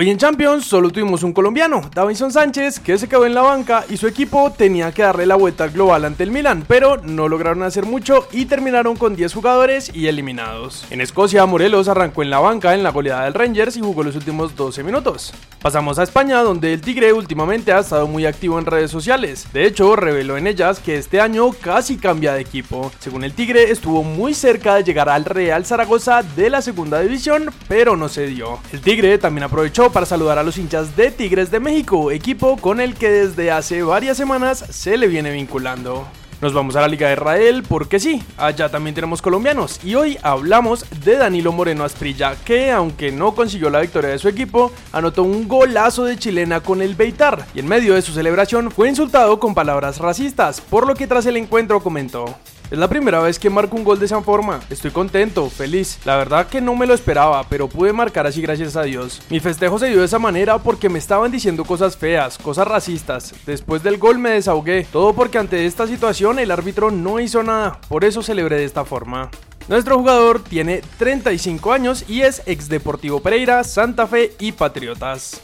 Hoy en Champions solo tuvimos un colombiano, Davinson Sánchez, que se quedó en la banca y su equipo tenía que darle la vuelta al global ante el Milan, pero no lograron hacer mucho y terminaron con 10 jugadores y eliminados. En Escocia, Morelos arrancó en la banca en la goleada del Rangers y jugó los últimos 12 minutos. Pasamos a España, donde el Tigre últimamente ha estado muy activo en redes sociales. De hecho, reveló en ellas que este año casi cambia de equipo. Según el Tigre, estuvo muy cerca de llegar al Real Zaragoza de la segunda división, pero no se dio. El Tigre también aprovechó para saludar a los hinchas de Tigres de México, equipo con el que desde hace varias semanas se le viene vinculando. Nos vamos a la Liga de Israel porque sí, allá también tenemos colombianos y hoy hablamos de Danilo Moreno Asprilla que aunque no consiguió la victoria de su equipo, anotó un golazo de chilena con el Beitar y en medio de su celebración fue insultado con palabras racistas, por lo que tras el encuentro comentó. Es la primera vez que marco un gol de esa forma. Estoy contento, feliz. La verdad que no me lo esperaba, pero pude marcar así gracias a Dios. Mi festejo se dio de esa manera porque me estaban diciendo cosas feas, cosas racistas. Después del gol me desahogué. Todo porque ante esta situación el árbitro no hizo nada. Por eso celebré de esta forma. Nuestro jugador tiene 35 años y es ex Deportivo Pereira, Santa Fe y Patriotas.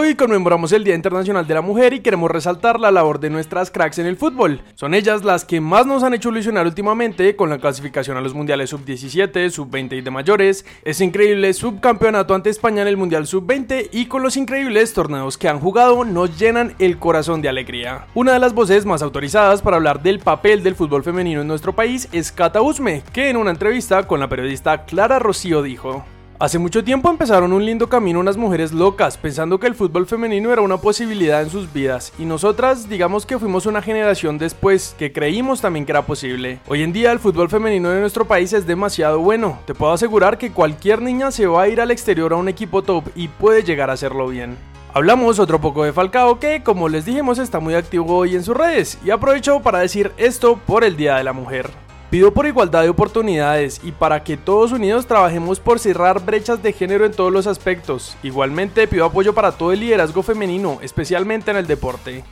Hoy conmemoramos el Día Internacional de la Mujer y queremos resaltar la labor de nuestras cracks en el fútbol. Son ellas las que más nos han hecho ilusionar últimamente con la clasificación a los mundiales sub-17, sub-20 y de mayores, ese increíble subcampeonato ante España en el mundial sub-20 y con los increíbles torneos que han jugado nos llenan el corazón de alegría. Una de las voces más autorizadas para hablar del papel del fútbol femenino en nuestro país es Cata Usme, que en una entrevista con la periodista Clara Rocío dijo. Hace mucho tiempo empezaron un lindo camino unas mujeres locas, pensando que el fútbol femenino era una posibilidad en sus vidas, y nosotras digamos que fuimos una generación después que creímos también que era posible. Hoy en día el fútbol femenino de nuestro país es demasiado bueno, te puedo asegurar que cualquier niña se va a ir al exterior a un equipo top y puede llegar a hacerlo bien. Hablamos otro poco de Falcao que, como les dijimos, está muy activo hoy en sus redes y aprovecho para decir esto por el Día de la Mujer. Pido por igualdad de oportunidades y para que todos unidos trabajemos por cerrar brechas de género en todos los aspectos. Igualmente pido apoyo para todo el liderazgo femenino, especialmente en el deporte.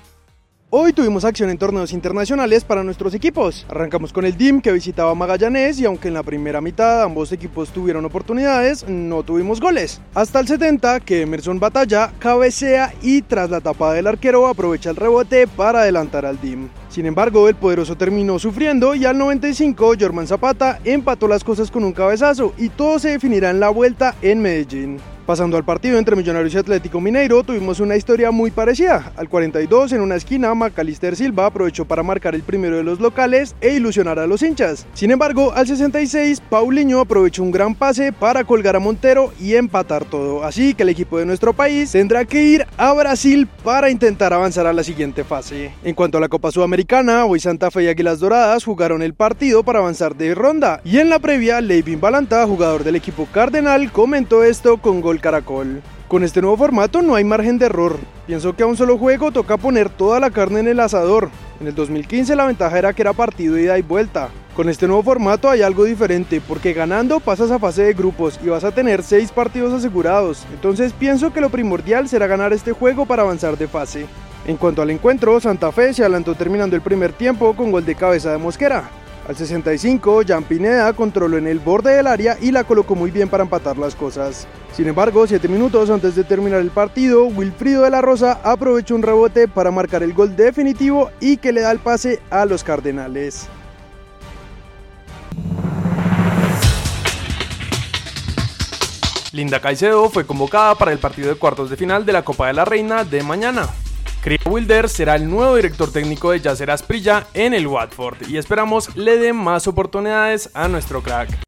Hoy tuvimos acción en torneos internacionales para nuestros equipos. Arrancamos con el DIM que visitaba Magallanes y aunque en la primera mitad ambos equipos tuvieron oportunidades, no tuvimos goles. Hasta el 70 que Emerson Batalla cabecea y tras la tapada del arquero aprovecha el rebote para adelantar al DIM. Sin embargo, el poderoso terminó sufriendo y al 95 Jorman Zapata empató las cosas con un cabezazo y todo se definirá en la vuelta en Medellín. Pasando al partido entre Millonarios y Atlético Mineiro, tuvimos una historia muy parecida. Al 42, en una esquina, Macalister Silva aprovechó para marcar el primero de los locales e ilusionar a los hinchas. Sin embargo, al 66, Paulinho aprovechó un gran pase para colgar a Montero y empatar todo. Así que el equipo de nuestro país tendrá que ir a Brasil para intentar avanzar a la siguiente fase. En cuanto a la Copa Sudamericana, hoy Santa Fe y Águilas Doradas jugaron el partido para avanzar de ronda. Y en la previa, Leivin Balanta, jugador del equipo Cardenal, comentó esto con gol Caracol. Con este nuevo formato no hay margen de error. Pienso que a un solo juego toca poner toda la carne en el asador. En el 2015 la ventaja era que era partido ida y vuelta. Con este nuevo formato hay algo diferente, porque ganando pasas a fase de grupos y vas a tener 6 partidos asegurados. Entonces pienso que lo primordial será ganar este juego para avanzar de fase. En cuanto al encuentro, Santa Fe se adelantó terminando el primer tiempo con gol de cabeza de Mosquera. Al 65, Jan Pineda controló en el borde del área y la colocó muy bien para empatar las cosas. Sin embargo, 7 minutos antes de terminar el partido, Wilfrido de la Rosa aprovechó un rebote para marcar el gol definitivo y que le da el pase a los Cardenales. Linda Caicedo fue convocada para el partido de cuartos de final de la Copa de la Reina de mañana. Chris Wilder será el nuevo director técnico de Yacer Asprilla en el Watford y esperamos le dé más oportunidades a nuestro crack.